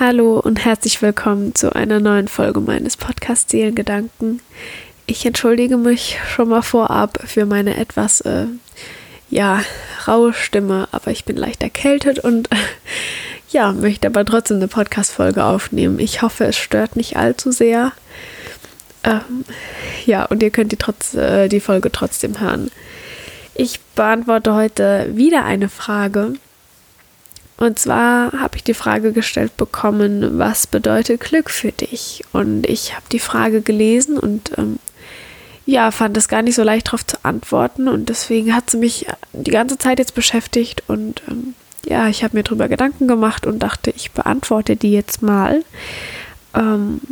Hallo und herzlich willkommen zu einer neuen Folge meines Podcasts Seelengedanken. Ich entschuldige mich schon mal vorab für meine etwas, äh, ja, raue Stimme, aber ich bin leicht erkältet und ja, möchte aber trotzdem eine Podcast-Folge aufnehmen. Ich hoffe, es stört nicht allzu sehr. Ähm, ja, und ihr könnt die, trotz, äh, die Folge trotzdem hören. Ich beantworte heute wieder eine Frage und zwar habe ich die Frage gestellt bekommen, was bedeutet Glück für dich? Und ich habe die Frage gelesen und ähm, ja, fand es gar nicht so leicht darauf zu antworten. Und deswegen hat sie mich die ganze Zeit jetzt beschäftigt. Und ähm, ja, ich habe mir darüber Gedanken gemacht und dachte, ich beantworte die jetzt mal. Ähm,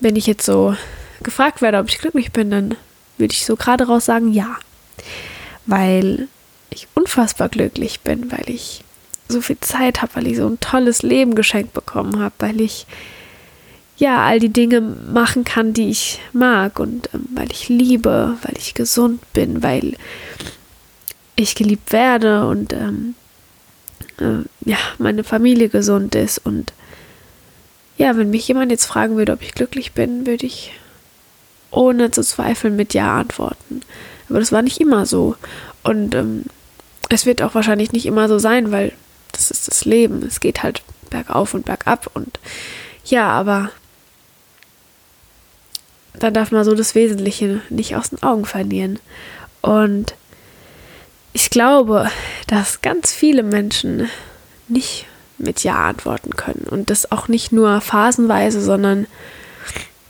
wenn ich jetzt so gefragt werde, ob ich glücklich bin, dann würde ich so gerade raus sagen, ja. Weil ich unfassbar glücklich bin, weil ich so viel Zeit habe, weil ich so ein tolles Leben geschenkt bekommen habe, weil ich ja all die Dinge machen kann, die ich mag und ähm, weil ich liebe, weil ich gesund bin, weil ich geliebt werde und ähm, äh, ja, meine Familie gesund ist und ja, wenn mich jemand jetzt fragen würde, ob ich glücklich bin, würde ich ohne zu zweifeln mit Ja antworten. Aber das war nicht immer so. Und ähm, es wird auch wahrscheinlich nicht immer so sein, weil Leben. Es geht halt bergauf und bergab und ja, aber dann darf man so das Wesentliche nicht aus den Augen verlieren. Und ich glaube, dass ganz viele Menschen nicht mit Ja antworten können und das auch nicht nur phasenweise, sondern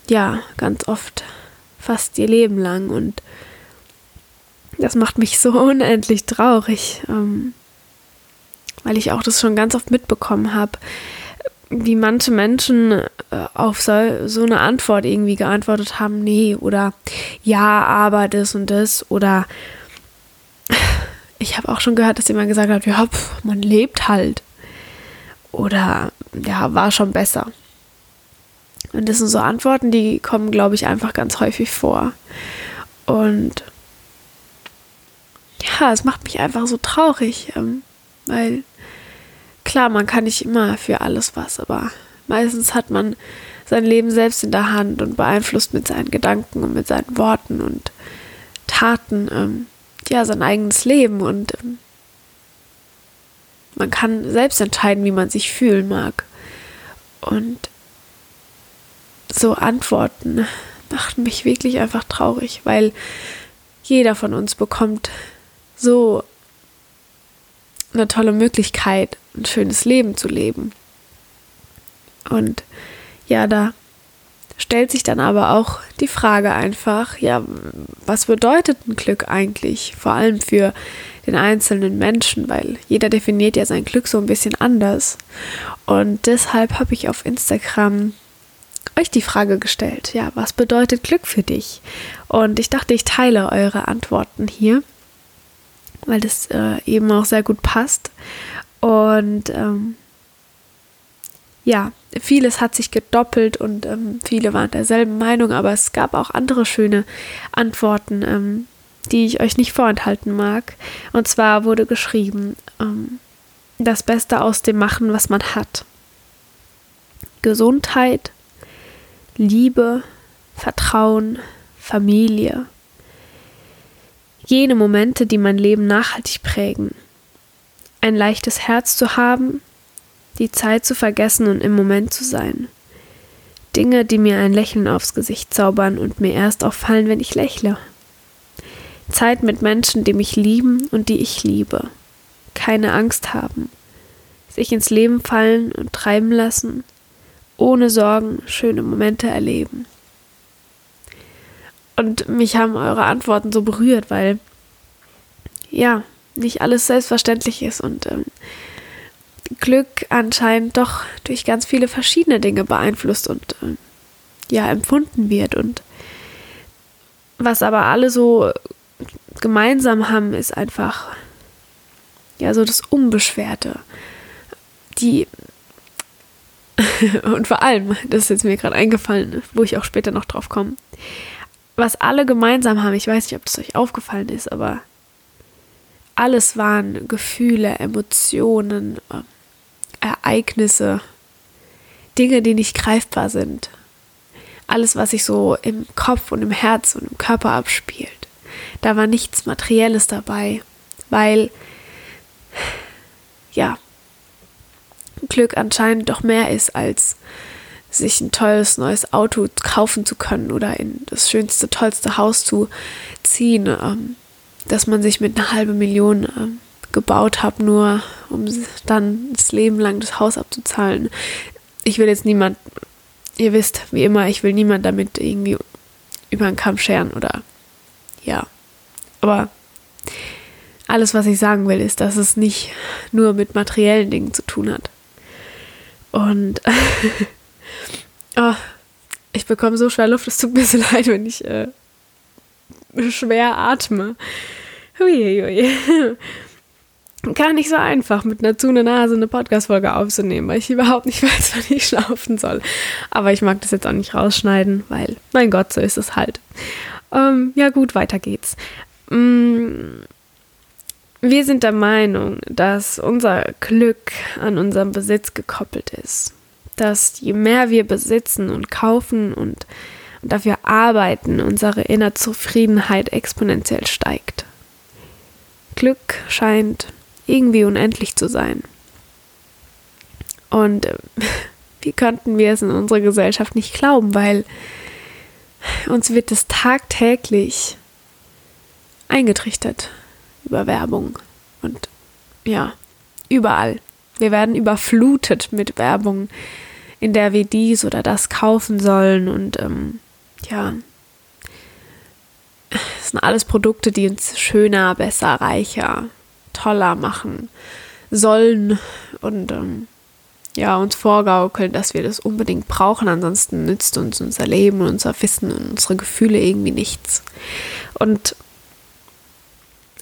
ja, ganz oft fast ihr Leben lang und das macht mich so unendlich traurig. Ähm, weil ich auch das schon ganz oft mitbekommen habe, wie manche Menschen äh, auf so, so eine Antwort irgendwie geantwortet haben, nee, oder ja, aber das und das, oder ich habe auch schon gehört, dass jemand gesagt hat, ja, pf, man lebt halt. Oder ja, war schon besser. Und das sind so Antworten, die kommen, glaube ich, einfach ganz häufig vor. Und ja, es macht mich einfach so traurig, ähm, weil klar, man kann nicht immer für alles was, aber meistens hat man sein Leben selbst in der Hand und beeinflusst mit seinen Gedanken und mit seinen Worten und Taten ähm, ja sein eigenes Leben und ähm, man kann selbst entscheiden, wie man sich fühlen mag. Und so Antworten machten mich wirklich einfach traurig, weil jeder von uns bekommt so eine tolle Möglichkeit, ein schönes Leben zu leben. Und ja, da stellt sich dann aber auch die Frage einfach, ja, was bedeutet ein Glück eigentlich? Vor allem für den einzelnen Menschen, weil jeder definiert ja sein Glück so ein bisschen anders. Und deshalb habe ich auf Instagram euch die Frage gestellt, ja, was bedeutet Glück für dich? Und ich dachte, ich teile eure Antworten hier, weil das äh, eben auch sehr gut passt. Und ähm, ja, vieles hat sich gedoppelt und ähm, viele waren derselben Meinung, aber es gab auch andere schöne Antworten, ähm, die ich euch nicht vorenthalten mag. Und zwar wurde geschrieben, ähm, das Beste aus dem machen, was man hat. Gesundheit, Liebe, Vertrauen, Familie. Jene Momente, die mein Leben nachhaltig prägen ein leichtes Herz zu haben, die Zeit zu vergessen und im Moment zu sein. Dinge, die mir ein Lächeln aufs Gesicht zaubern und mir erst auffallen, wenn ich lächle. Zeit mit Menschen, die mich lieben und die ich liebe. Keine Angst haben. Sich ins Leben fallen und treiben lassen. Ohne Sorgen schöne Momente erleben. Und mich haben eure Antworten so berührt, weil ja, nicht alles selbstverständlich ist und ähm, Glück anscheinend doch durch ganz viele verschiedene Dinge beeinflusst und ähm, ja empfunden wird und was aber alle so gemeinsam haben, ist einfach ja so das Unbeschwerte. Die und vor allem, das ist jetzt mir gerade eingefallen, wo ich auch später noch drauf komme, was alle gemeinsam haben, ich weiß nicht, ob das euch aufgefallen ist, aber alles waren Gefühle, Emotionen, äh, Ereignisse, Dinge, die nicht greifbar sind. Alles, was sich so im Kopf und im Herz und im Körper abspielt. Da war nichts Materielles dabei, weil, ja, Glück anscheinend doch mehr ist, als sich ein tolles neues Auto kaufen zu können oder in das schönste, tollste Haus zu ziehen, ähm, dass man sich mit einer halben Million ähm, gebaut hat, nur um dann das Leben lang das Haus abzuzahlen. Ich will jetzt niemand, ihr wisst, wie immer, ich will niemand damit irgendwie über den Kamm scheren oder ja. Aber alles, was ich sagen will, ist, dass es nicht nur mit materiellen Dingen zu tun hat. Und oh, ich bekomme so schwer Luft, es tut mir so leid, wenn ich äh, schwer atme. Huiuiui. Gar nicht so einfach, mit einer zu Nase eine Podcast-Folge aufzunehmen, weil ich überhaupt nicht weiß, wann ich schlafen soll. Aber ich mag das jetzt auch nicht rausschneiden, weil, mein Gott, so ist es halt. Ähm, ja, gut, weiter geht's. Mm, wir sind der Meinung, dass unser Glück an unserem Besitz gekoppelt ist. Dass je mehr wir besitzen und kaufen und, dafür arbeiten, unsere innere Zufriedenheit exponentiell steigt. Glück scheint irgendwie unendlich zu sein. Und äh, wie könnten wir es in unserer Gesellschaft nicht glauben, weil uns wird es tagtäglich eingetrichtert über Werbung und ja, überall. Wir werden überflutet mit Werbung, in der wir dies oder das kaufen sollen und ähm, ja, es sind alles Produkte, die uns schöner, besser, reicher, toller machen sollen und ähm, ja, uns vorgaukeln, dass wir das unbedingt brauchen, ansonsten nützt uns unser Leben, unser Wissen und unsere Gefühle irgendwie nichts. Und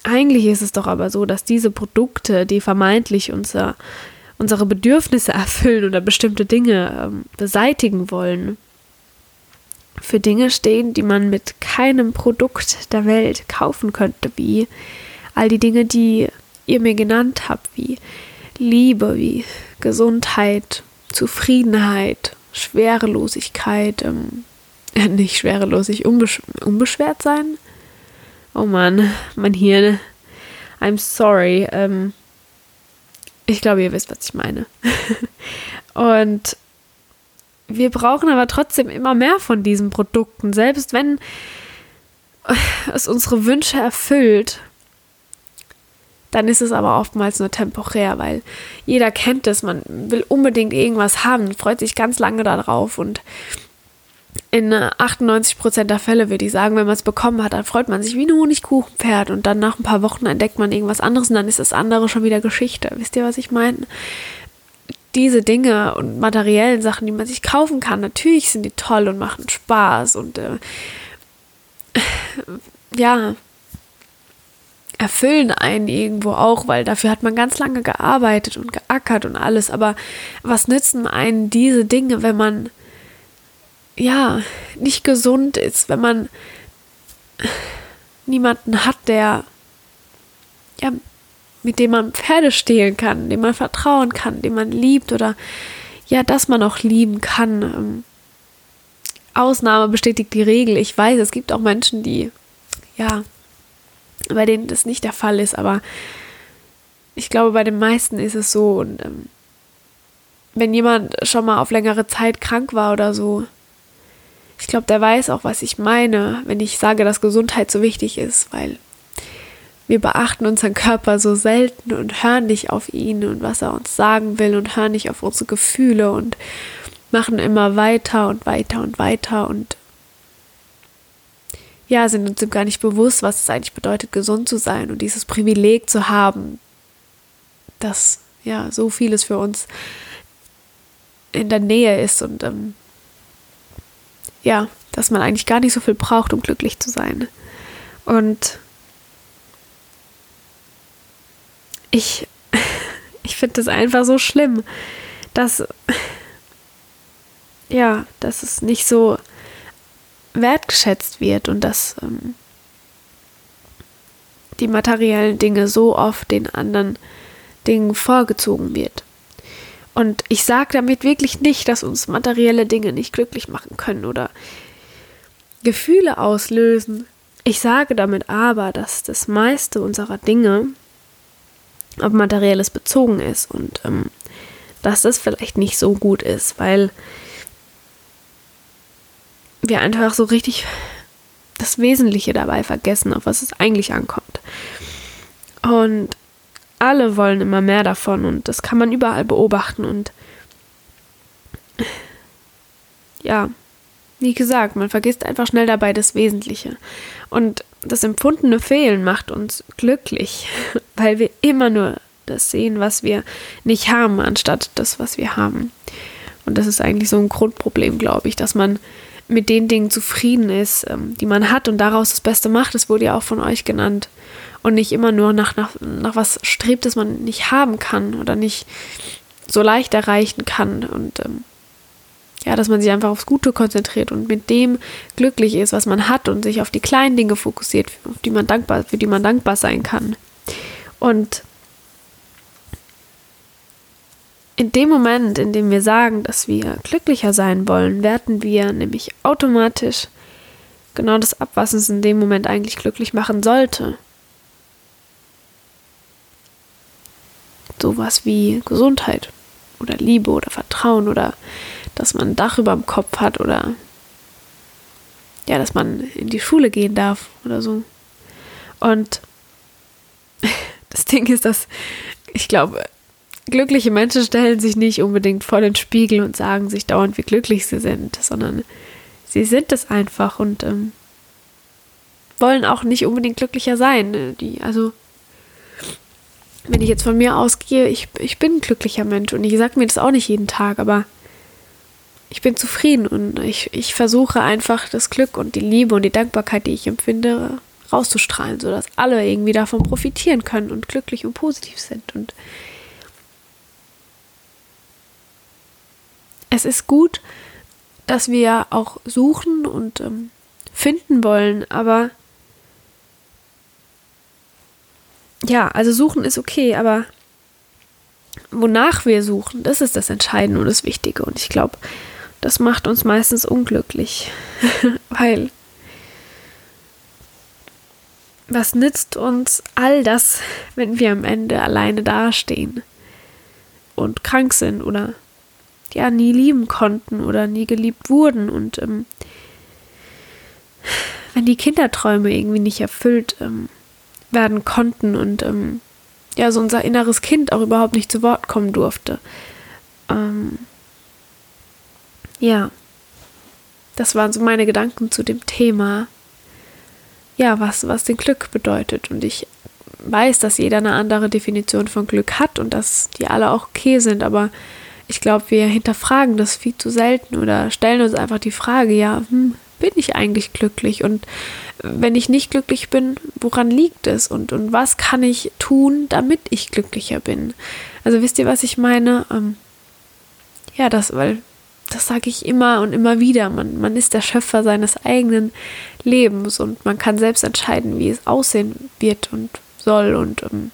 eigentlich ist es doch aber so, dass diese Produkte, die vermeintlich unser, unsere Bedürfnisse erfüllen oder bestimmte Dinge ähm, beseitigen wollen, für Dinge stehen, die man mit keinem Produkt der Welt kaufen könnte, wie all die Dinge, die ihr mir genannt habt, wie Liebe, wie Gesundheit, Zufriedenheit, Schwerelosigkeit, ähm, nicht schwerelosig, unbesch unbeschwert sein. Oh Mann, mein Hirn. I'm sorry. Ähm, ich glaube, ihr wisst, was ich meine. Und wir brauchen aber trotzdem immer mehr von diesen Produkten, selbst wenn es unsere Wünsche erfüllt, dann ist es aber oftmals nur temporär, weil jeder kennt es, man will unbedingt irgendwas haben, freut sich ganz lange darauf und in 98% der Fälle würde ich sagen, wenn man es bekommen hat, dann freut man sich wie ein Honigkuchenpferd und dann nach ein paar Wochen entdeckt man irgendwas anderes und dann ist das andere schon wieder Geschichte. Wisst ihr, was ich meine? diese Dinge und materiellen Sachen, die man sich kaufen kann, natürlich sind die toll und machen Spaß und äh, ja, erfüllen einen irgendwo auch, weil dafür hat man ganz lange gearbeitet und geackert und alles. Aber was nützen einen diese Dinge, wenn man ja nicht gesund ist, wenn man niemanden hat, der ja mit dem man Pferde stehlen kann, dem man vertrauen kann, dem man liebt oder ja, dass man auch lieben kann. Ähm, Ausnahme bestätigt die Regel. Ich weiß, es gibt auch Menschen, die, ja, bei denen das nicht der Fall ist, aber ich glaube, bei den meisten ist es so. Und ähm, wenn jemand schon mal auf längere Zeit krank war oder so, ich glaube, der weiß auch, was ich meine, wenn ich sage, dass Gesundheit so wichtig ist, weil wir beachten unseren Körper so selten und hören nicht auf ihn und was er uns sagen will und hören nicht auf unsere Gefühle und machen immer weiter und weiter und weiter und ja, sind uns gar nicht bewusst, was es eigentlich bedeutet, gesund zu sein und dieses Privileg zu haben, dass ja so vieles für uns in der Nähe ist und ähm, ja, dass man eigentlich gar nicht so viel braucht, um glücklich zu sein. Und ich, ich finde das einfach so schlimm, dass, ja, dass es nicht so wertgeschätzt wird und dass ähm, die materiellen Dinge so oft den anderen Dingen vorgezogen wird. Und ich sage damit wirklich nicht, dass uns materielle Dinge nicht glücklich machen können oder Gefühle auslösen. Ich sage damit aber, dass das meiste unserer Dinge auf materielles bezogen ist und ähm, dass das vielleicht nicht so gut ist, weil wir einfach so richtig das Wesentliche dabei vergessen, auf was es eigentlich ankommt. Und alle wollen immer mehr davon und das kann man überall beobachten und ja, wie gesagt, man vergisst einfach schnell dabei das Wesentliche. Und das empfundene Fehlen macht uns glücklich, weil wir immer nur das sehen, was wir nicht haben, anstatt das, was wir haben. Und das ist eigentlich so ein Grundproblem, glaube ich, dass man mit den Dingen zufrieden ist, ähm, die man hat und daraus das Beste macht. Das wurde ja auch von euch genannt. Und nicht immer nur nach, nach, nach was strebt, das man nicht haben kann oder nicht so leicht erreichen kann. Und ähm, ja, dass man sich einfach aufs Gute konzentriert und mit dem glücklich ist, was man hat und sich auf die kleinen Dinge fokussiert, auf die man dankbar, für die man dankbar sein kann. Und in dem Moment, in dem wir sagen, dass wir glücklicher sein wollen, werten wir nämlich automatisch genau das ab, was uns in dem Moment eigentlich glücklich machen sollte. Sowas wie Gesundheit oder Liebe oder Vertrauen oder dass man ein Dach über dem Kopf hat oder ja, dass man in die Schule gehen darf oder so. Und das Ding ist, dass ich glaube, glückliche Menschen stellen sich nicht unbedingt vor den Spiegel und sagen sich dauernd, wie glücklich sie sind, sondern sie sind es einfach und ähm, wollen auch nicht unbedingt glücklicher sein. Ne? Die, also, wenn ich jetzt von mir ausgehe, ich, ich bin ein glücklicher Mensch und ich sage mir das auch nicht jeden Tag, aber ich bin zufrieden und ich, ich versuche einfach das Glück und die Liebe und die Dankbarkeit, die ich empfinde, rauszustrahlen, sodass alle irgendwie davon profitieren können und glücklich und positiv sind. Und es ist gut, dass wir auch suchen und ähm, finden wollen, aber ja, also suchen ist okay, aber wonach wir suchen, das ist das Entscheidende und das Wichtige. Und ich glaube, das macht uns meistens unglücklich, weil was nützt uns all das, wenn wir am Ende alleine dastehen und krank sind oder ja nie lieben konnten oder nie geliebt wurden und ähm, wenn die Kinderträume irgendwie nicht erfüllt ähm, werden konnten und ähm, ja so unser inneres Kind auch überhaupt nicht zu Wort kommen durfte. Ähm, ja, das waren so meine Gedanken zu dem Thema. Ja, was, was den Glück bedeutet. Und ich weiß, dass jeder eine andere Definition von Glück hat und dass die alle auch okay sind, aber ich glaube, wir hinterfragen das viel zu selten oder stellen uns einfach die Frage, ja, hm, bin ich eigentlich glücklich? Und wenn ich nicht glücklich bin, woran liegt es? Und, und was kann ich tun, damit ich glücklicher bin? Also wisst ihr, was ich meine? Ähm, ja, das, weil das sage ich immer und immer wieder. Man, man ist der Schöpfer seines eigenen Lebens und man kann selbst entscheiden, wie es aussehen wird und soll. Und ähm,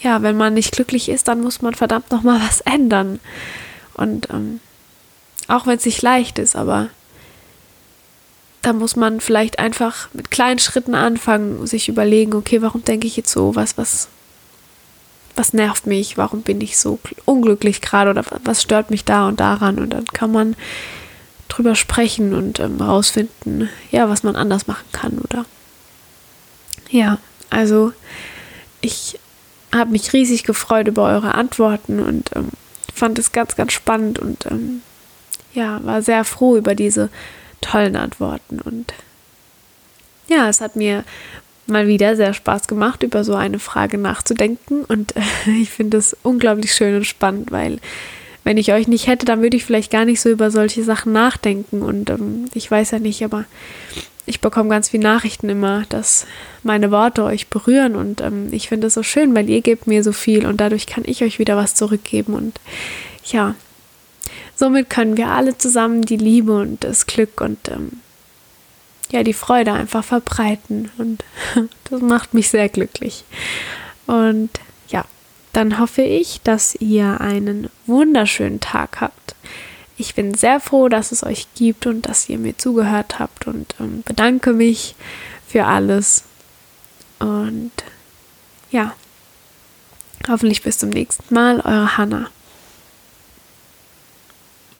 ja, wenn man nicht glücklich ist, dann muss man verdammt nochmal was ändern. Und ähm, auch wenn es nicht leicht ist, aber da muss man vielleicht einfach mit kleinen Schritten anfangen, sich überlegen, okay, warum denke ich jetzt so, was, was, was nervt mich, warum bin ich so unglücklich gerade? Oder was stört mich da und daran? Und dann kann man drüber sprechen und ähm, rausfinden, ja, was man anders machen kann oder ja, also ich habe mich riesig gefreut über eure Antworten und ähm, fand es ganz, ganz spannend und ähm, ja, war sehr froh über diese tollen Antworten. Und ja, es hat mir mal wieder sehr Spaß gemacht, über so eine Frage nachzudenken. Und äh, ich finde es unglaublich schön und spannend, weil wenn ich euch nicht hätte, dann würde ich vielleicht gar nicht so über solche Sachen nachdenken. Und ähm, ich weiß ja nicht, aber ich bekomme ganz viele Nachrichten immer, dass meine Worte euch berühren und ähm, ich finde es so schön, weil ihr gebt mir so viel und dadurch kann ich euch wieder was zurückgeben und ja, somit können wir alle zusammen die Liebe und das Glück und ähm, ja, die Freude einfach verbreiten und das macht mich sehr glücklich. Und ja, dann hoffe ich, dass ihr einen wunderschönen Tag habt. Ich bin sehr froh, dass es euch gibt und dass ihr mir zugehört habt und ähm, bedanke mich für alles. Und ja, hoffentlich bis zum nächsten Mal, eure Hannah.